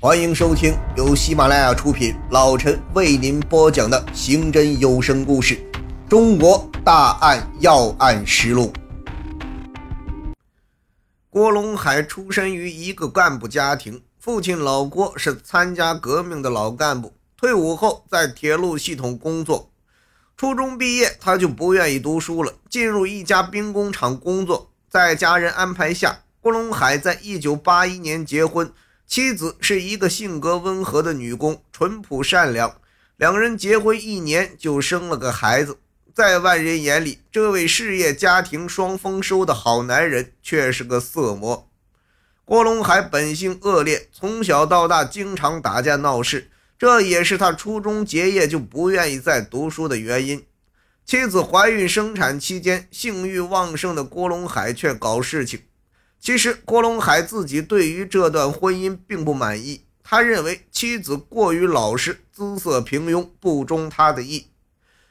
欢迎收听由喜马拉雅出品，老陈为您播讲的刑侦有声故事《中国大案要案实录》。郭龙海出身于一个干部家庭，父亲老郭是参加革命的老干部，退伍后在铁路系统工作。初中毕业，他就不愿意读书了，进入一家兵工厂工作。在家人安排下，郭龙海在一九八一年结婚。妻子是一个性格温和的女工，淳朴善良。两人结婚一年就生了个孩子。在外人眼里，这位事业家庭双丰收的好男人却是个色魔。郭龙海本性恶劣，从小到大经常打架闹事，这也是他初中结业就不愿意再读书的原因。妻子怀孕生产期间，性欲旺盛的郭龙海却搞事情。其实郭龙海自己对于这段婚姻并不满意，他认为妻子过于老实、姿色平庸，不中他的意。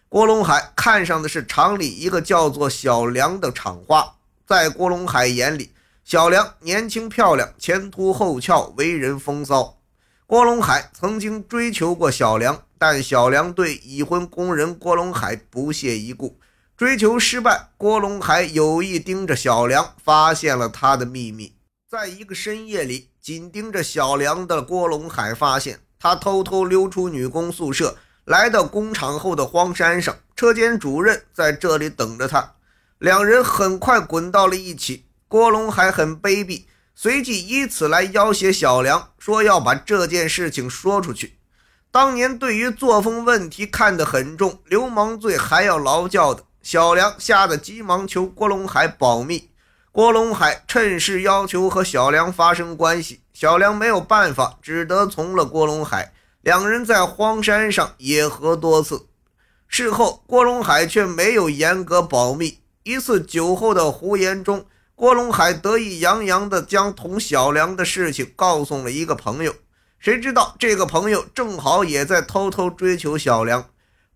郭龙海看上的是厂里一个叫做小梁的厂花，在郭龙海眼里，小梁年轻漂亮，前凸后翘，为人风骚。郭龙海曾经追求过小梁，但小梁对已婚工人郭龙海不屑一顾。追求失败，郭龙海有意盯着小梁，发现了他的秘密。在一个深夜里，紧盯着小梁的郭龙海发现，他偷偷溜出女工宿舍，来到工厂后的荒山上。车间主任在这里等着他，两人很快滚到了一起。郭龙海很卑鄙，随即以此来要挟小梁，说要把这件事情说出去。当年对于作风问题看得很重，流氓罪还要劳教的。小梁吓得急忙求郭龙海保密，郭龙海趁势要求和小梁发生关系，小梁没有办法，只得从了郭龙海。两人在荒山上野合多次，事后郭龙海却没有严格保密。一次酒后的胡言中，郭龙海得意洋洋地将同小梁的事情告诉了一个朋友，谁知道这个朋友正好也在偷偷追求小梁。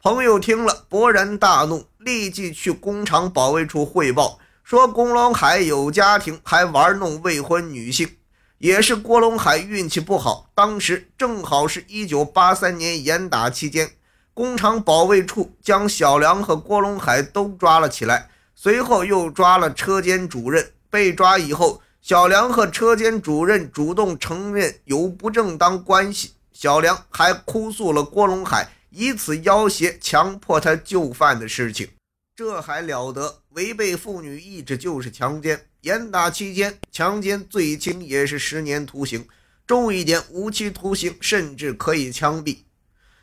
朋友听了，勃然大怒。立即去工厂保卫处汇报，说郭龙海有家庭，还玩弄未婚女性。也是郭龙海运气不好，当时正好是一九八三年严打期间，工厂保卫处将小梁和郭龙海都抓了起来，随后又抓了车间主任。被抓以后，小梁和车间主任主动承认有不正当关系，小梁还哭诉了郭龙海。以此要挟、强迫他就范的事情，这还了得？违背妇女意志就是强奸。严打期间，强奸最轻也是十年徒刑，重一点无期徒刑，甚至可以枪毙。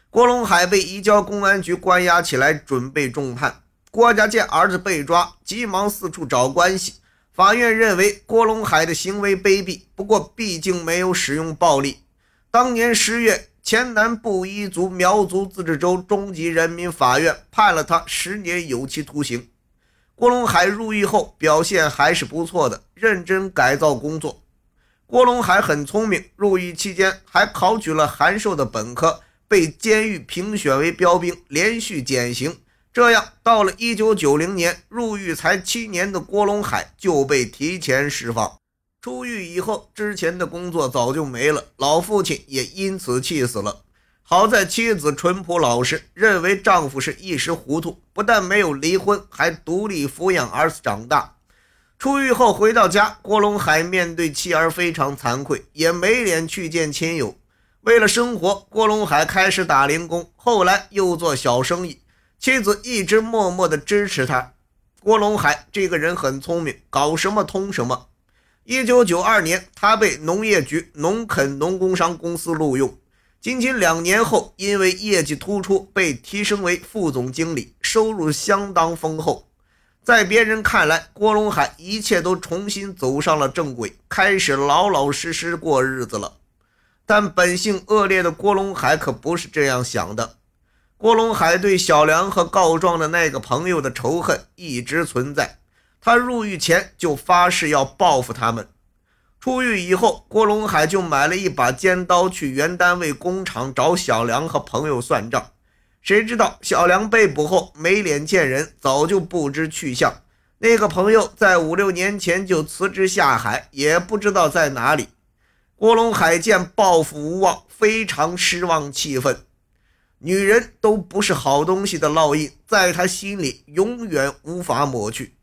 郭龙海被移交公安局关押起来，准备重判。郭家见儿子被抓，急忙四处找关系。法院认为郭龙海的行为卑鄙，不过毕竟没有使用暴力。当年十月。黔南布依族苗族自治州中级人民法院判了他十年有期徒刑。郭龙海入狱后表现还是不错的，认真改造工作。郭龙海很聪明，入狱期间还考取了函授的本科，被监狱评选为标兵，连续减刑。这样，到了一九九零年，入狱才七年的郭龙海就被提前释放。出狱以后，之前的工作早就没了，老父亲也因此气死了。好在妻子淳朴老实，认为丈夫是一时糊涂，不但没有离婚，还独立抚养儿子长大。出狱后回到家，郭龙海面对妻儿非常惭愧，也没脸去见亲友。为了生活，郭龙海开始打零工，后来又做小生意。妻子一直默默地支持他。郭龙海这个人很聪明，搞什么通什么。一九九二年，他被农业局农垦农工商公司录用。仅仅两年后，因为业绩突出，被提升为副总经理，收入相当丰厚。在别人看来，郭龙海一切都重新走上了正轨，开始老老实实过日子了。但本性恶劣的郭龙海可不是这样想的。郭龙海对小梁和告状的那个朋友的仇恨一直存在。他入狱前就发誓要报复他们。出狱以后，郭龙海就买了一把尖刀，去原单位工厂找小梁和朋友算账。谁知道小梁被捕后没脸见人，早就不知去向。那个朋友在五六年前就辞职下海，也不知道在哪里。郭龙海见报复无望，非常失望气愤。女人都不是好东西的烙印，在他心里永远无法抹去。